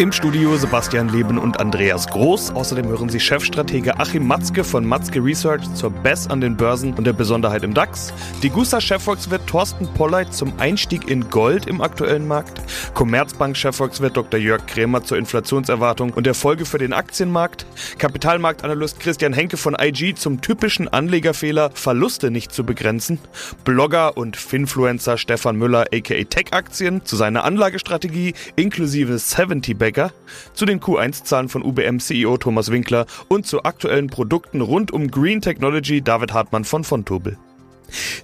Im Studio Sebastian Leben und Andreas Groß. Außerdem hören Sie Chefstratege Achim Matzke von Matzke Research zur BES an den Börsen und der Besonderheit im DAX. Die Gusta-Chefvolkswirt Thorsten Polleit zum Einstieg in Gold im aktuellen Markt. Commerzbank-Chefvolkswirt Dr. Jörg Krämer zur Inflationserwartung und der Folge für den Aktienmarkt. Kapitalmarktanalyst Christian Henke von IG zum typischen Anlegerfehler, Verluste nicht zu begrenzen. Blogger und Finfluencer Stefan Müller aka Tech-Aktien zu seiner Anlagestrategie inklusive 70 Bag Becker, zu den Q1-Zahlen von UBM-CEO Thomas Winkler und zu aktuellen Produkten rund um Green Technology David Hartmann von Fontobel.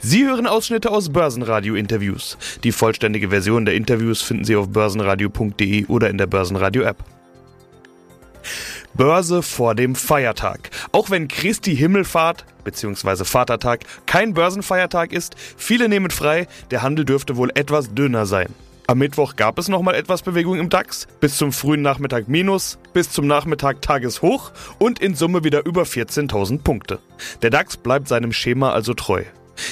Sie hören Ausschnitte aus Börsenradio-Interviews. Die vollständige Version der Interviews finden Sie auf börsenradio.de oder in der Börsenradio-App. Börse vor dem Feiertag. Auch wenn Christi Himmelfahrt bzw. Vatertag kein Börsenfeiertag ist, viele nehmen frei, der Handel dürfte wohl etwas dünner sein. Am Mittwoch gab es nochmal etwas Bewegung im DAX, bis zum frühen Nachmittag minus, bis zum Nachmittag Tageshoch und in Summe wieder über 14.000 Punkte. Der DAX bleibt seinem Schema also treu.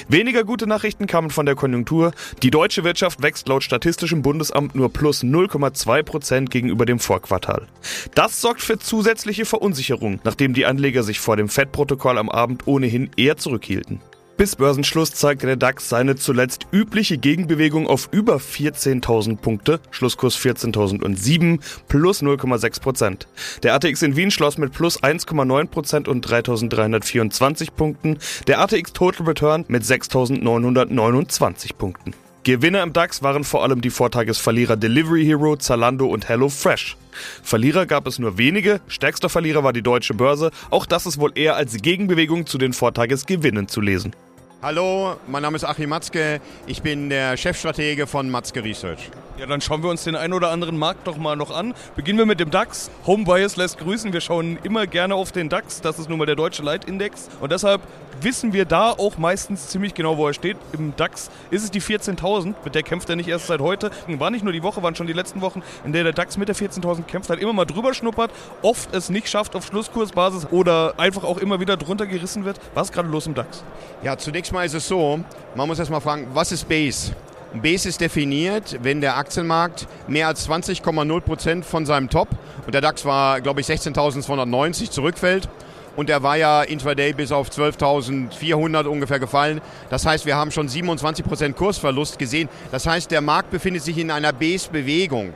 Weniger gute Nachrichten kamen von der Konjunktur. Die deutsche Wirtschaft wächst laut Statistischem Bundesamt nur plus 0,2 Prozent gegenüber dem Vorquartal. Das sorgt für zusätzliche Verunsicherung, nachdem die Anleger sich vor dem FED-Protokoll am Abend ohnehin eher zurückhielten. Bis Börsenschluss zeigte der DAX seine zuletzt übliche Gegenbewegung auf über 14.000 Punkte, Schlusskurs 14.007 plus 0,6 Prozent. Der ATX in Wien schloss mit plus 1,9 Prozent und 3.324 Punkten, der ATX Total Return mit 6.929 Punkten. Gewinner im DAX waren vor allem die Vortagesverlierer Delivery Hero, Zalando und HelloFresh. Verlierer gab es nur wenige, stärkster Verlierer war die deutsche Börse, auch das ist wohl eher als Gegenbewegung zu den Vortagesgewinnen zu lesen. Hallo, mein Name ist Achim Matzke, ich bin der Chefstratege von Matzke Research. Ja, dann schauen wir uns den einen oder anderen Markt doch mal noch an. Beginnen wir mit dem DAX. Homebias lässt grüßen. Wir schauen immer gerne auf den DAX. Das ist nun mal der deutsche Leitindex. Und deshalb wissen wir da auch meistens ziemlich genau, wo er steht. Im DAX ist es die 14.000. Mit der kämpft er nicht erst seit heute. War nicht nur die Woche, waren schon die letzten Wochen, in der der DAX mit der 14.000 kämpft, hat immer mal drüber schnuppert, oft es nicht schafft auf Schlusskursbasis oder einfach auch immer wieder drunter gerissen wird. Was ist gerade los im DAX? Ja, zunächst mal ist es so, man muss erst mal fragen, was ist Base? Base ist definiert, wenn der Aktienmarkt mehr als 20,0 Prozent von seinem Top, und der DAX war, glaube ich, 16.290, zurückfällt. Und er war ja intraday bis auf 12.400 ungefähr gefallen. Das heißt, wir haben schon 27 Prozent Kursverlust gesehen. Das heißt, der Markt befindet sich in einer Base-Bewegung.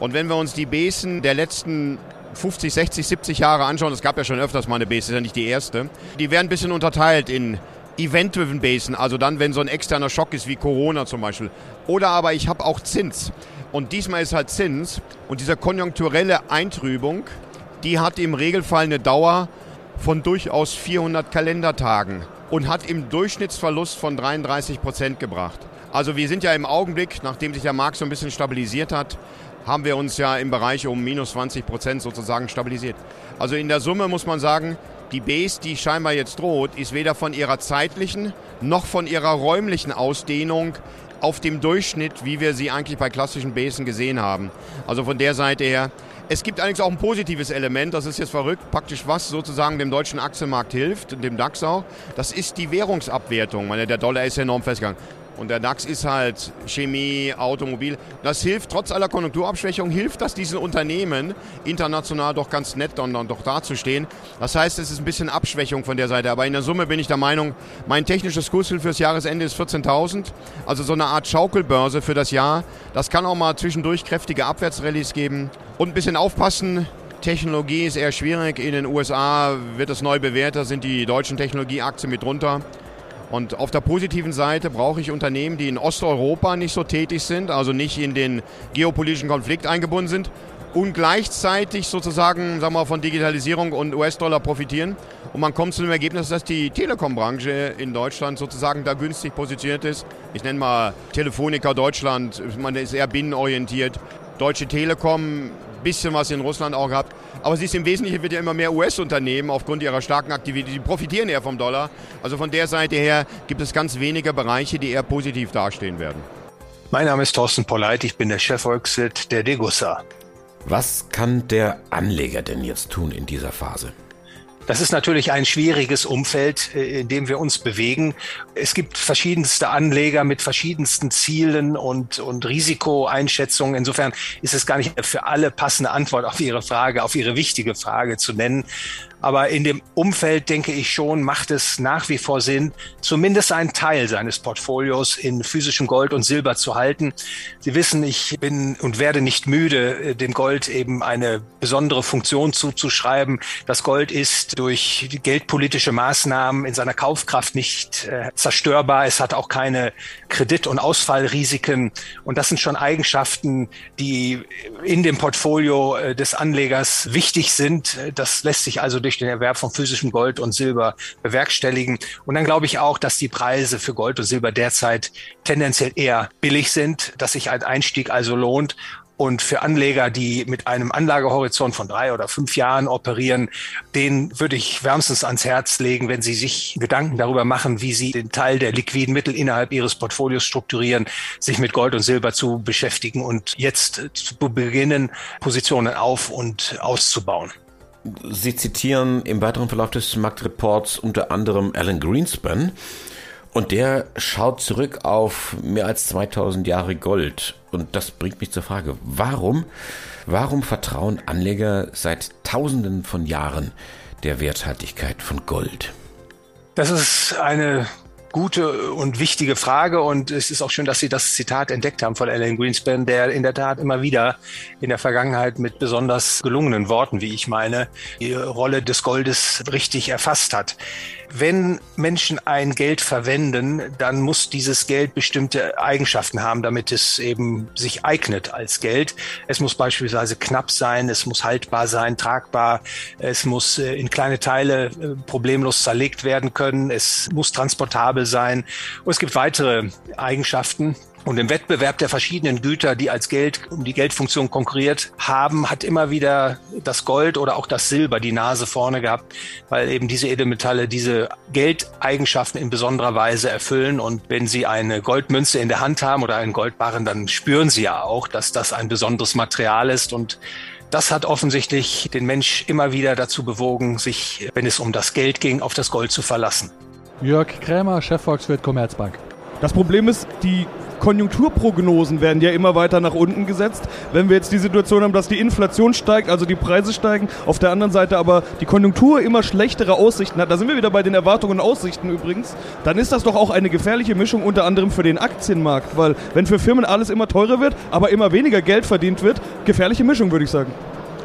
Und wenn wir uns die Besen der letzten 50, 60, 70 Jahre anschauen, es gab ja schon öfters mal eine Base, ist ja nicht die erste, die werden ein bisschen unterteilt in Event-Driven Basen, also dann, wenn so ein externer Schock ist wie Corona zum Beispiel. Oder aber ich habe auch Zins. Und diesmal ist halt Zins und diese konjunkturelle Eintrübung, die hat im Regelfall eine Dauer von durchaus 400 Kalendertagen und hat im Durchschnittsverlust von 33 Prozent gebracht. Also wir sind ja im Augenblick, nachdem sich der Markt so ein bisschen stabilisiert hat, haben wir uns ja im Bereich um minus 20 Prozent sozusagen stabilisiert. Also in der Summe muss man sagen, die Base, die scheinbar jetzt droht, ist weder von ihrer zeitlichen noch von ihrer räumlichen Ausdehnung auf dem Durchschnitt, wie wir sie eigentlich bei klassischen Basen gesehen haben. Also von der Seite her. Es gibt allerdings auch ein positives Element, das ist jetzt verrückt, praktisch was sozusagen dem deutschen Aktienmarkt hilft, dem DAX auch. Das ist die Währungsabwertung. Meine, der Dollar ist enorm festgegangen. Und der DAX ist halt Chemie, Automobil. Das hilft, trotz aller Konjunkturabschwächung, hilft das diesen Unternehmen international doch ganz nett dann, dann doch dazustehen. Das heißt, es ist ein bisschen Abschwächung von der Seite. Aber in der Summe bin ich der Meinung, mein technisches Kursziel fürs Jahresende ist 14.000. Also so eine Art Schaukelbörse für das Jahr. Das kann auch mal zwischendurch kräftige Abwärtsrallyes geben. Und ein bisschen aufpassen, Technologie ist eher schwierig. In den USA wird es neu bewertet, sind die deutschen Technologieaktien mit drunter. Und auf der positiven Seite brauche ich Unternehmen, die in Osteuropa nicht so tätig sind, also nicht in den geopolitischen Konflikt eingebunden sind und gleichzeitig sozusagen sagen wir, von Digitalisierung und US-Dollar profitieren. Und man kommt zu dem Ergebnis, dass die Telekom-Branche in Deutschland sozusagen da günstig positioniert ist. Ich nenne mal Telefonica Deutschland, man ist eher binnenorientiert. Deutsche Telekom, bisschen was in Russland auch gehabt. Aber sie ist im Wesentlichen wird ja immer mehr US-Unternehmen aufgrund ihrer starken Aktivität, die profitieren eher vom Dollar. Also von der Seite her gibt es ganz wenige Bereiche, die eher positiv dastehen werden. Mein Name ist Thorsten Polleit, ich bin der Chefvolkswirt der Degussa. Was kann der Anleger denn jetzt tun in dieser Phase? Das ist natürlich ein schwieriges Umfeld, äh, in dem wir uns bewegen. Es gibt verschiedenste Anleger mit verschiedensten Zielen und, und Risikoeinschätzungen. Insofern ist es gar nicht für alle passende Antwort auf Ihre Frage, auf Ihre wichtige Frage zu nennen. Aber in dem Umfeld, denke ich schon, macht es nach wie vor Sinn, zumindest einen Teil seines Portfolios in physischem Gold und Silber zu halten. Sie wissen, ich bin und werde nicht müde, äh, dem Gold eben eine besondere Funktion zuzuschreiben. Das Gold ist durch geldpolitische Maßnahmen in seiner Kaufkraft nicht äh, zerstörbar. Es hat auch keine Kredit- und Ausfallrisiken. Und das sind schon Eigenschaften, die in dem Portfolio äh, des Anlegers wichtig sind. Das lässt sich also durch durch den Erwerb von physischem Gold und Silber bewerkstelligen. Und dann glaube ich auch, dass die Preise für Gold und Silber derzeit tendenziell eher billig sind, dass sich ein Einstieg also lohnt. Und für Anleger, die mit einem Anlagehorizont von drei oder fünf Jahren operieren, den würde ich wärmstens ans Herz legen, wenn sie sich Gedanken darüber machen, wie sie den Teil der liquiden Mittel innerhalb ihres Portfolios strukturieren, sich mit Gold und Silber zu beschäftigen und jetzt zu beginnen, Positionen auf und auszubauen. Sie zitieren im weiteren Verlauf des Marktreports unter anderem Alan Greenspan und der schaut zurück auf mehr als 2000 Jahre Gold. Und das bringt mich zur Frage, warum, warum vertrauen Anleger seit Tausenden von Jahren der Werthaltigkeit von Gold? Das ist eine gute und wichtige Frage und es ist auch schön, dass Sie das Zitat entdeckt haben von Alan Greenspan, der in der Tat immer wieder in der Vergangenheit mit besonders gelungenen Worten, wie ich meine, die Rolle des Goldes richtig erfasst hat wenn Menschen ein Geld verwenden, dann muss dieses Geld bestimmte Eigenschaften haben, damit es eben sich eignet als Geld. Es muss beispielsweise knapp sein, es muss haltbar sein, tragbar, es muss äh, in kleine Teile äh, problemlos zerlegt werden können, es muss transportabel sein. Und es gibt weitere Eigenschaften, und im Wettbewerb der verschiedenen Güter, die als Geld um die Geldfunktion konkurriert haben, hat immer wieder das Gold oder auch das Silber die Nase vorne gehabt, weil eben diese Edelmetalle diese Geldeigenschaften in besonderer Weise erfüllen. Und wenn Sie eine Goldmünze in der Hand haben oder einen Goldbarren, dann spüren Sie ja auch, dass das ein besonderes Material ist und das hat offensichtlich den Mensch immer wieder dazu bewogen, sich, wenn es um das Geld ging, auf das Gold zu verlassen. Jörg Krämer, Chefvolkswirt Commerzbank. Das Problem ist, die Konjunkturprognosen werden ja immer weiter nach unten gesetzt. Wenn wir jetzt die Situation haben, dass die Inflation steigt, also die Preise steigen, auf der anderen Seite aber die Konjunktur immer schlechtere Aussichten hat, da sind wir wieder bei den Erwartungen und Aussichten übrigens, dann ist das doch auch eine gefährliche Mischung unter anderem für den Aktienmarkt, weil wenn für Firmen alles immer teurer wird, aber immer weniger Geld verdient wird, gefährliche Mischung würde ich sagen.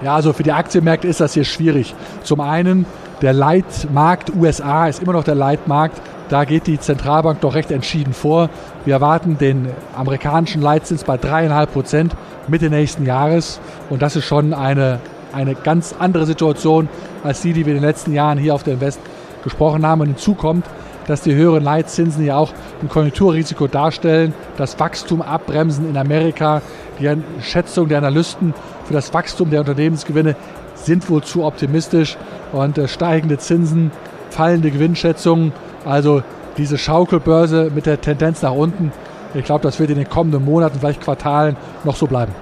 Ja, also für die Aktienmärkte ist das hier schwierig. Zum einen, der Leitmarkt USA ist immer noch der Leitmarkt. Da geht die Zentralbank doch recht entschieden vor. Wir erwarten den amerikanischen Leitzins bei dreieinhalb Prozent Mitte nächsten Jahres. Und das ist schon eine, eine ganz andere Situation als die, die wir in den letzten Jahren hier auf der Invest gesprochen haben. Und hinzu kommt, dass die höheren Leitzinsen ja auch ein Konjunkturrisiko darstellen, das Wachstum abbremsen in Amerika. Die Schätzung der Analysten für das Wachstum der Unternehmensgewinne sind wohl zu optimistisch und äh, steigende Zinsen, fallende Gewinnschätzungen also diese Schaukelbörse mit der Tendenz nach unten, ich glaube, das wird in den kommenden Monaten, vielleicht Quartalen noch so bleiben.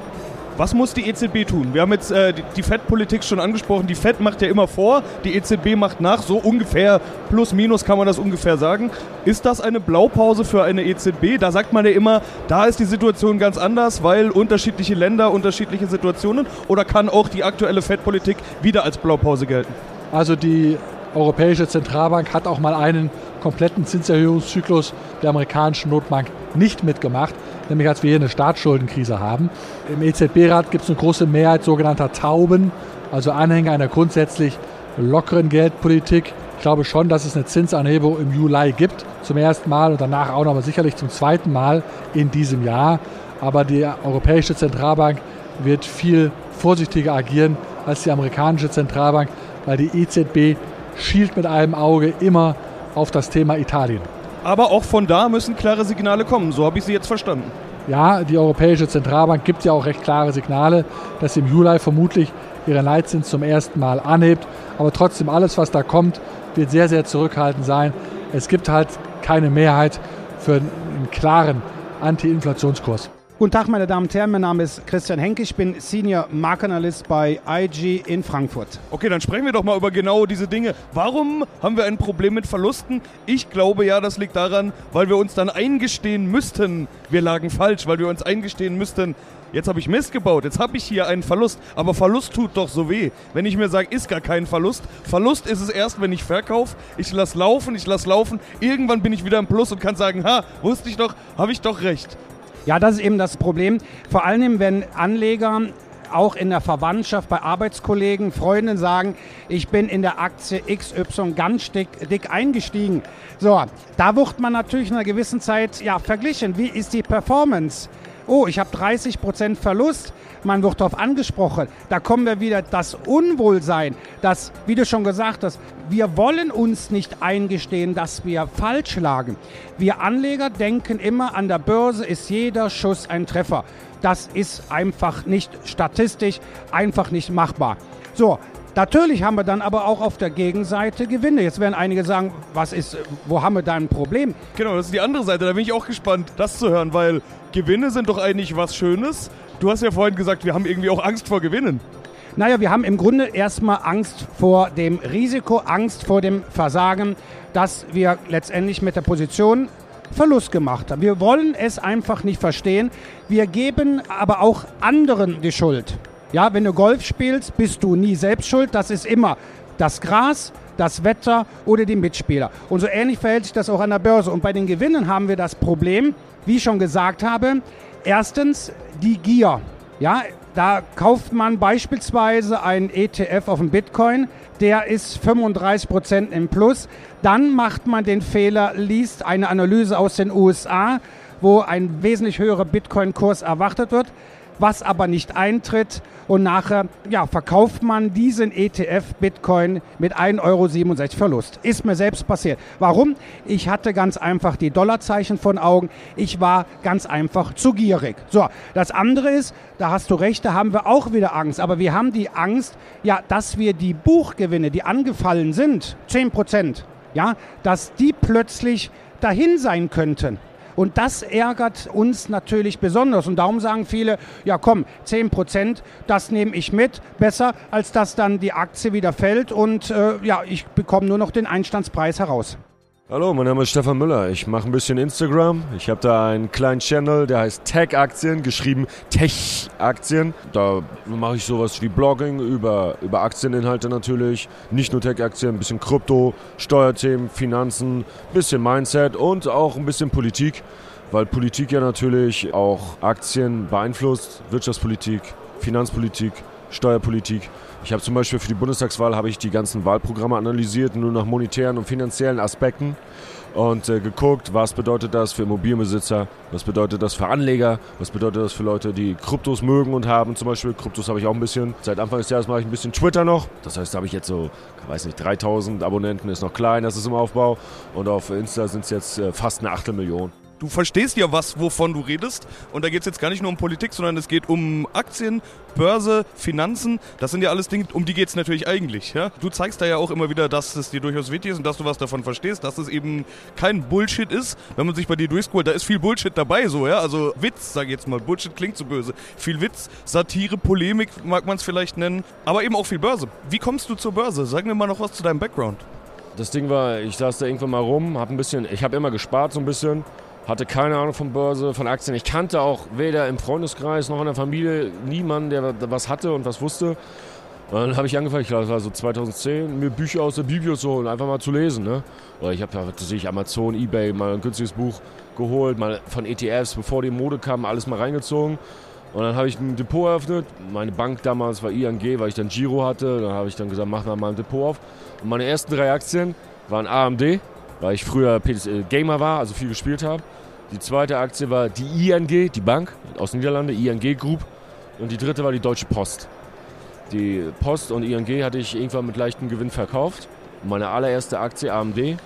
Was muss die EZB tun? Wir haben jetzt äh, die Fed-Politik schon angesprochen. Die Fed macht ja immer vor, die EZB macht nach. So ungefähr, plus minus kann man das ungefähr sagen. Ist das eine Blaupause für eine EZB? Da sagt man ja immer, da ist die Situation ganz anders, weil unterschiedliche Länder, unterschiedliche Situationen. Oder kann auch die aktuelle Fed-Politik wieder als Blaupause gelten? Also die Europäische Zentralbank hat auch mal einen kompletten Zinserhöhungszyklus der amerikanischen Notbank nicht mitgemacht, nämlich als wir hier eine Staatsschuldenkrise haben. Im EZB-Rat gibt es eine große Mehrheit sogenannter Tauben, also Anhänger einer grundsätzlich lockeren Geldpolitik. Ich glaube schon, dass es eine Zinsanhebung im Juli gibt, zum ersten Mal und danach auch noch sicherlich zum zweiten Mal in diesem Jahr. Aber die Europäische Zentralbank wird viel vorsichtiger agieren als die amerikanische Zentralbank, weil die EZB schielt mit einem Auge immer auf das Thema Italien. Aber auch von da müssen klare Signale kommen, so habe ich Sie jetzt verstanden. Ja, die Europäische Zentralbank gibt ja auch recht klare Signale, dass sie im Juli vermutlich ihren Leitzins zum ersten Mal anhebt. Aber trotzdem, alles, was da kommt, wird sehr, sehr zurückhaltend sein. Es gibt halt keine Mehrheit für einen klaren Anti-Inflationskurs. Guten Tag, meine Damen und Herren. Mein Name ist Christian Henke. Ich bin Senior Markenanalyst bei IG in Frankfurt. Okay, dann sprechen wir doch mal über genau diese Dinge. Warum haben wir ein Problem mit Verlusten? Ich glaube ja, das liegt daran, weil wir uns dann eingestehen müssten, wir lagen falsch, weil wir uns eingestehen müssten, jetzt habe ich Mist gebaut, jetzt habe ich hier einen Verlust. Aber Verlust tut doch so weh. Wenn ich mir sage, ist gar kein Verlust. Verlust ist es erst, wenn ich verkaufe. Ich lasse laufen, ich lasse laufen. Irgendwann bin ich wieder im Plus und kann sagen, ha, wusste ich doch, habe ich doch recht. Ja, das ist eben das Problem. Vor allem, wenn Anleger auch in der Verwandtschaft bei Arbeitskollegen, Freunden sagen, ich bin in der Aktie XY ganz dick, dick eingestiegen. So, da wird man natürlich in einer gewissen Zeit ja, verglichen. Wie ist die Performance? Oh, ich habe 30% Verlust. Man wird darauf angesprochen. Da kommen wir wieder das Unwohlsein, das, wie du schon gesagt hast, wir wollen uns nicht eingestehen, dass wir falsch lagen. Wir Anleger denken immer, an der Börse ist jeder Schuss ein Treffer. Das ist einfach nicht statistisch, einfach nicht machbar. So, Natürlich haben wir dann aber auch auf der Gegenseite Gewinne. Jetzt werden einige sagen, was ist, wo haben wir da ein Problem? Genau, das ist die andere Seite. Da bin ich auch gespannt, das zu hören, weil Gewinne sind doch eigentlich was Schönes. Du hast ja vorhin gesagt, wir haben irgendwie auch Angst vor Gewinnen. Naja, wir haben im Grunde erstmal Angst vor dem Risiko, Angst vor dem Versagen, dass wir letztendlich mit der Position Verlust gemacht haben. Wir wollen es einfach nicht verstehen. Wir geben aber auch anderen die Schuld. Ja, wenn du Golf spielst, bist du nie selbst schuld. Das ist immer das Gras, das Wetter oder die Mitspieler. Und so ähnlich verhält sich das auch an der Börse. Und bei den Gewinnen haben wir das Problem, wie ich schon gesagt habe, erstens die Gier. Ja, da kauft man beispielsweise einen ETF auf den Bitcoin, der ist 35 Prozent im Plus. Dann macht man den Fehler, liest eine Analyse aus den USA, wo ein wesentlich höherer Bitcoin-Kurs erwartet wird was aber nicht eintritt. Und nachher ja, verkauft man diesen ETF Bitcoin mit 1,67 Euro Verlust. Ist mir selbst passiert. Warum? Ich hatte ganz einfach die Dollarzeichen von Augen. Ich war ganz einfach zu gierig. So, das andere ist, da hast du recht, da haben wir auch wieder Angst. Aber wir haben die Angst, ja, dass wir die Buchgewinne, die angefallen sind, 10 Prozent, ja, dass die plötzlich dahin sein könnten. Und das ärgert uns natürlich besonders. Und darum sagen viele, ja komm, 10 Prozent, das nehme ich mit, besser, als dass dann die Aktie wieder fällt und äh, ja, ich bekomme nur noch den Einstandspreis heraus. Hallo, mein Name ist Stefan Müller. Ich mache ein bisschen Instagram. Ich habe da einen kleinen Channel, der heißt Tech-Aktien, geschrieben Tech-Aktien. Da mache ich sowas wie Blogging über, über Aktieninhalte natürlich. Nicht nur Tech-Aktien, ein bisschen Krypto, Steuerthemen, Finanzen, bisschen Mindset und auch ein bisschen Politik. Weil Politik ja natürlich auch Aktien beeinflusst, Wirtschaftspolitik, Finanzpolitik, Steuerpolitik. Ich habe zum Beispiel für die Bundestagswahl habe ich die ganzen Wahlprogramme analysiert, nur nach monetären und finanziellen Aspekten und äh, geguckt, was bedeutet das für Immobilienbesitzer, was bedeutet das für Anleger, was bedeutet das für Leute, die Kryptos mögen und haben. Zum Beispiel Kryptos habe ich auch ein bisschen. Seit Anfang des Jahres mache ich ein bisschen Twitter noch. Das heißt, da habe ich jetzt so, weiß nicht, 3000 Abonnenten, ist noch klein, das ist im Aufbau. Und auf Insta sind es jetzt äh, fast eine Achtelmillion du verstehst ja was, wovon du redest. Und da geht es jetzt gar nicht nur um Politik, sondern es geht um Aktien, Börse, Finanzen. Das sind ja alles Dinge, um die geht es natürlich eigentlich. Ja? Du zeigst da ja auch immer wieder, dass es dir durchaus wichtig ist und dass du was davon verstehst, dass es eben kein Bullshit ist. Wenn man sich bei dir durchscrollt, da ist viel Bullshit dabei, so, ja. Also Witz, sag ich jetzt mal. Bullshit klingt so böse. Viel Witz, Satire, Polemik mag man es vielleicht nennen, aber eben auch viel Börse. Wie kommst du zur Börse? Sag mir mal noch was zu deinem Background. Das Ding war, ich saß da irgendwann mal rum, hab ein bisschen, ich habe immer gespart so ein bisschen hatte keine Ahnung von Börse, von Aktien. Ich kannte auch weder im Freundeskreis noch in der Familie niemanden, der was hatte und was wusste. Und dann habe ich angefangen, ich glaube, das war so 2010, mir Bücher aus der Bibel zu holen, einfach mal zu lesen. Ne? Oder ich habe sich Amazon, Ebay mal ein günstiges Buch geholt, mal von ETFs, bevor die Mode kam, alles mal reingezogen. Und dann habe ich ein Depot eröffnet. Meine Bank damals war ING, weil ich dann Giro hatte. Dann habe ich dann gesagt, mach mal ein Depot auf. Und meine ersten drei Aktien waren AMD, weil ich früher äh, Gamer war, also viel gespielt habe. Die zweite Aktie war die ING, die Bank aus Niederlande, ING Group. Und die dritte war die Deutsche Post. Die Post und ING hatte ich irgendwann mit leichtem Gewinn verkauft. Meine allererste Aktie AMD, die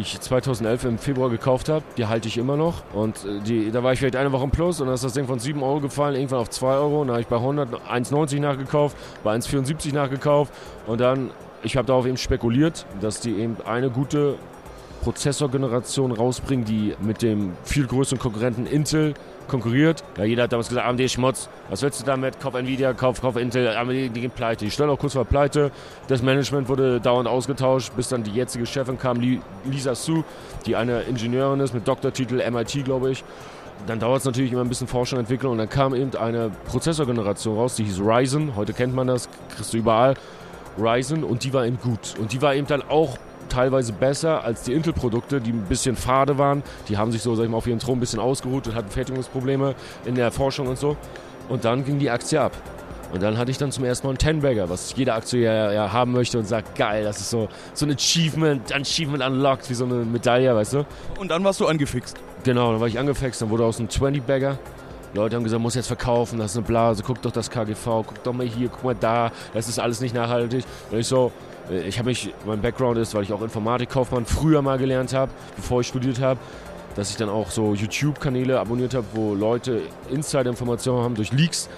ich 2011 im Februar gekauft habe, die halte ich immer noch. Und äh, die, da war ich vielleicht eine Woche im Plus und dann ist das Ding von 7 Euro gefallen, irgendwann auf 2 Euro. Und dann habe ich bei 100 1,90 nachgekauft, bei 1,74 nachgekauft. Und dann, ich habe darauf eben spekuliert, dass die eben eine gute Prozessorgeneration rausbringen, die mit dem viel größeren Konkurrenten Intel konkurriert. Ja, jeder hat damals gesagt, AMD Schmutz. Was willst du damit? Kauf Nvidia, kauf, kauf Intel, AMD, die gehen pleite. Die stellen auch kurz vor pleite. Das Management wurde dauernd ausgetauscht, bis dann die jetzige Chefin kam, Lisa Su, die eine Ingenieurin ist mit Doktortitel, MIT, glaube ich. Dann dauert es natürlich immer ein bisschen Forschung und Entwicklung und dann kam eben eine Prozessorgeneration raus, die hieß Ryzen. Heute kennt man das, kriegst du überall. Ryzen und die war eben gut. Und die war eben dann auch teilweise besser als die Intel-Produkte, die ein bisschen fade waren. Die haben sich so, sag ich mal, auf ihren Thron ein bisschen ausgeruht und hatten Fertigungsprobleme in der Forschung und so. Und dann ging die Aktie ab. Und dann hatte ich dann zum ersten Mal einen Ten-Bagger, was jeder Aktie ja, ja, haben möchte und sagt, geil, das ist so, so ein Achievement, Achievement unlocked, wie so eine Medaille, weißt du? Und dann warst du angefixt. Genau, dann war ich angefixt, dann wurde aus einem 20-Bagger Leute haben gesagt, muss jetzt verkaufen, das ist eine Blase, guck doch das KGV, guck doch mal hier, guck mal da, das ist alles nicht nachhaltig. Und ich so, ich habe mich, mein Background ist, weil ich auch Informatikkaufmann früher mal gelernt habe, bevor ich studiert habe, dass ich dann auch so YouTube-Kanäle abonniert habe, wo Leute Insider-Informationen haben durch Leaks,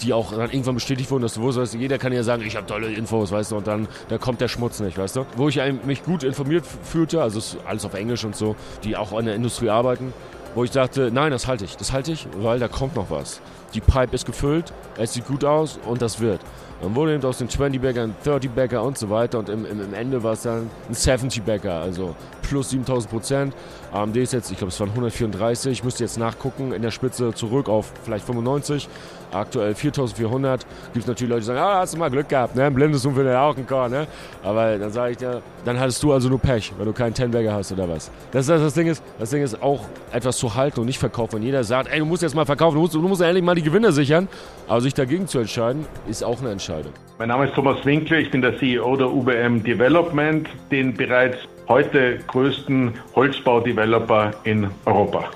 die auch dann irgendwann bestätigt wurden, dass du wusstest, jeder kann ja sagen, ich habe tolle Infos, weißt du, und dann da kommt der Schmutz nicht, weißt du. Wo ich mich gut informiert fühlte, also alles auf Englisch und so, die auch in der Industrie arbeiten, wo ich dachte, nein, das halte ich, das halte ich, weil da kommt noch was. Die Pipe ist gefüllt, es sieht gut aus und das wird. Dann wurde eben aus den 20-Bagger ein 30-Bagger und so weiter und im, im, im Ende war es dann ein 70-Bagger, also plus 7000 Prozent. AMD ist jetzt, ich glaube, es waren 134, ich müsste jetzt nachgucken, in der Spitze zurück auf vielleicht 95. Aktuell 4400. Gibt es natürlich Leute, die sagen, ah, hast du mal Glück gehabt, ne? Ein blindes Huhn findet auch ein Korn, ne? Aber dann sage ich dir, dann hattest du also nur Pech, wenn du keinen Ten-Bagger hast oder was. Das, das, das, Ding ist, das Ding ist auch etwas zu halten und nicht verkaufen. Wenn jeder sagt, ey, du musst jetzt mal verkaufen, du musst, du musst endlich mal die Gewinne sichern. Aber sich dagegen zu entscheiden, ist auch eine Entscheidung. Mein Name ist Thomas Winkler, ich bin der CEO der UBM Development, den bereits heute größten Holzbau-Developer in Europa.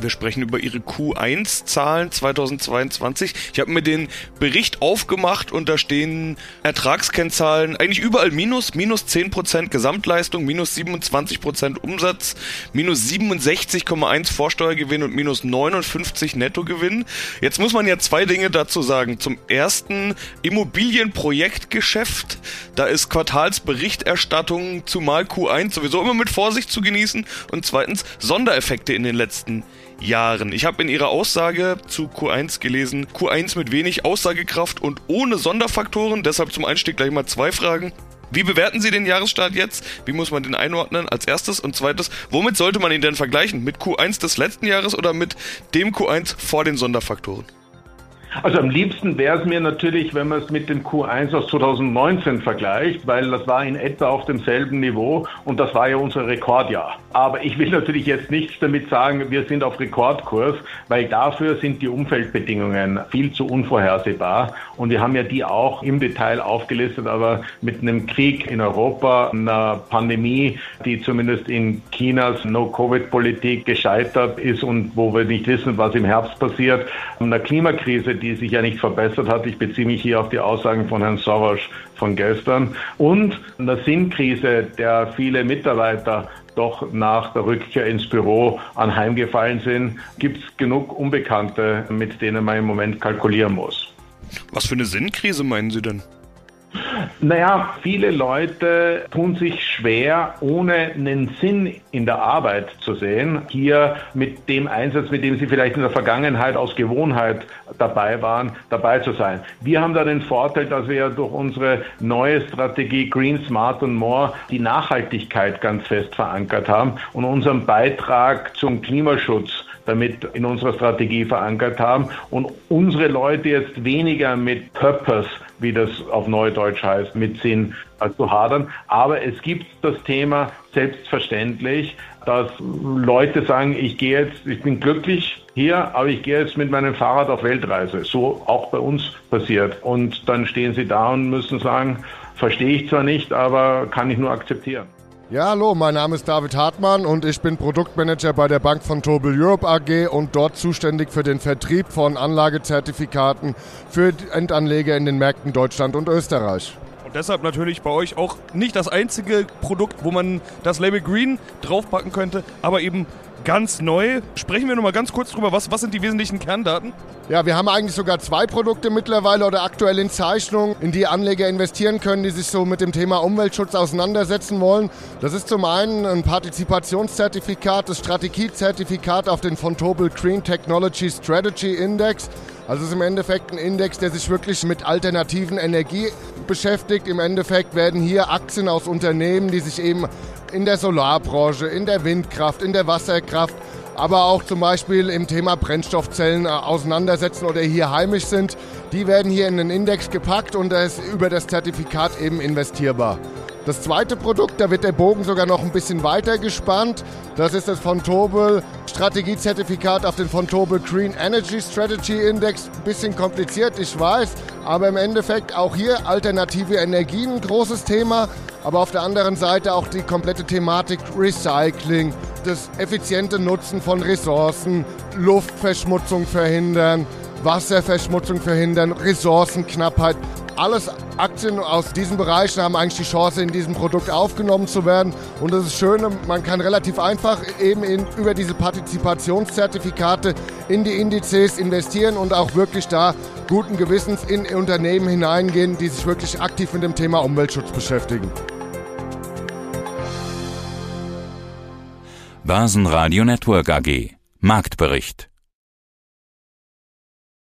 Wir sprechen über ihre Q1-Zahlen 2022. Ich habe mir den Bericht aufgemacht und da stehen Ertragskennzahlen eigentlich überall minus, minus 10% Gesamtleistung, minus 27% Umsatz, minus 67,1 Vorsteuergewinn und minus 59 Nettogewinn. Jetzt muss man ja zwei Dinge dazu sagen. Zum ersten Immobilienprojektgeschäft. Da ist Quartalsberichterstattung zumal Q1 sowieso immer mit Vorsicht zu genießen und zweitens Sondereffekte in den letzten Jahren. Ich habe in ihrer Aussage zu Q1 gelesen, Q1 mit wenig Aussagekraft und ohne Sonderfaktoren. Deshalb zum Einstieg gleich mal zwei Fragen. Wie bewerten Sie den Jahresstart jetzt? Wie muss man den einordnen als erstes? Und zweites, womit sollte man ihn denn vergleichen? Mit Q1 des letzten Jahres oder mit dem Q1 vor den Sonderfaktoren? Also am liebsten wäre es mir natürlich, wenn man es mit dem Q1 aus 2019 vergleicht, weil das war in etwa auf demselben Niveau und das war ja unser Rekordjahr. Aber ich will natürlich jetzt nichts damit sagen, wir sind auf Rekordkurs, weil dafür sind die Umfeldbedingungen viel zu unvorhersehbar und wir haben ja die auch im Detail aufgelistet, aber mit einem Krieg in Europa, einer Pandemie, die zumindest in Chinas No-Covid-Politik gescheitert ist und wo wir nicht wissen, was im Herbst passiert, einer Klimakrise, die sich ja nicht verbessert hat. Ich beziehe mich hier auf die Aussagen von Herrn Soros von gestern. Und eine Sinnkrise, der viele Mitarbeiter doch nach der Rückkehr ins Büro anheimgefallen sind, gibt es genug Unbekannte, mit denen man im Moment kalkulieren muss. Was für eine Sinnkrise meinen Sie denn? Naja, viele Leute tun sich schwer, ohne einen Sinn in der Arbeit zu sehen, hier mit dem Einsatz, mit dem sie vielleicht in der Vergangenheit aus Gewohnheit dabei waren, dabei zu sein. Wir haben da den Vorteil, dass wir ja durch unsere neue Strategie Green, Smart und More die Nachhaltigkeit ganz fest verankert haben und unseren Beitrag zum Klimaschutz damit in unserer Strategie verankert haben und unsere Leute jetzt weniger mit Purpose, wie das auf Neudeutsch heißt, mit Sinn äh, zu hadern. Aber es gibt das Thema selbstverständlich, dass Leute sagen, ich gehe jetzt, ich bin glücklich hier, aber ich gehe jetzt mit meinem Fahrrad auf Weltreise. So auch bei uns passiert. Und dann stehen sie da und müssen sagen, verstehe ich zwar nicht, aber kann ich nur akzeptieren. Ja, hallo, mein Name ist David Hartmann und ich bin Produktmanager bei der Bank von Tobel Europe AG und dort zuständig für den Vertrieb von Anlagezertifikaten für Endanleger in den Märkten Deutschland und Österreich. Und deshalb natürlich bei euch auch nicht das einzige Produkt, wo man das Label Green draufpacken könnte, aber eben ganz neu. Sprechen wir nochmal ganz kurz drüber, was, was sind die wesentlichen Kerndaten? Ja, wir haben eigentlich sogar zwei Produkte mittlerweile oder aktuell in Zeichnung, in die Anleger investieren können, die sich so mit dem Thema Umweltschutz auseinandersetzen wollen. Das ist zum einen ein Partizipationszertifikat, das Strategiezertifikat auf den Fontobel Green Technology Strategy Index. Also es ist im Endeffekt ein Index, der sich wirklich mit alternativen Energie beschäftigt. Im Endeffekt werden hier Aktien aus Unternehmen, die sich eben in der Solarbranche, in der Windkraft, in der Wasserkraft, aber auch zum Beispiel im Thema Brennstoffzellen äh, auseinandersetzen oder hier heimisch sind, die werden hier in den Index gepackt und ist über das Zertifikat eben investierbar. Das zweite Produkt, da wird der Bogen sogar noch ein bisschen weiter gespannt. Das ist das von Tobel Strategiezertifikat auf den von Tobel Green Energy Strategy Index. Ein bisschen kompliziert, ich weiß, aber im Endeffekt auch hier alternative Energien ein großes Thema. Aber auf der anderen Seite auch die komplette Thematik Recycling, das effiziente Nutzen von Ressourcen, Luftverschmutzung verhindern, Wasserverschmutzung verhindern, Ressourcenknappheit. Alles Aktien aus diesen Bereichen haben eigentlich die Chance, in diesem Produkt aufgenommen zu werden. Und das ist schön, man kann relativ einfach eben in, über diese Partizipationszertifikate in die Indizes investieren und auch wirklich da guten Gewissens in Unternehmen hineingehen, die sich wirklich aktiv mit dem Thema Umweltschutz beschäftigen. Börsenradio Network AG Marktbericht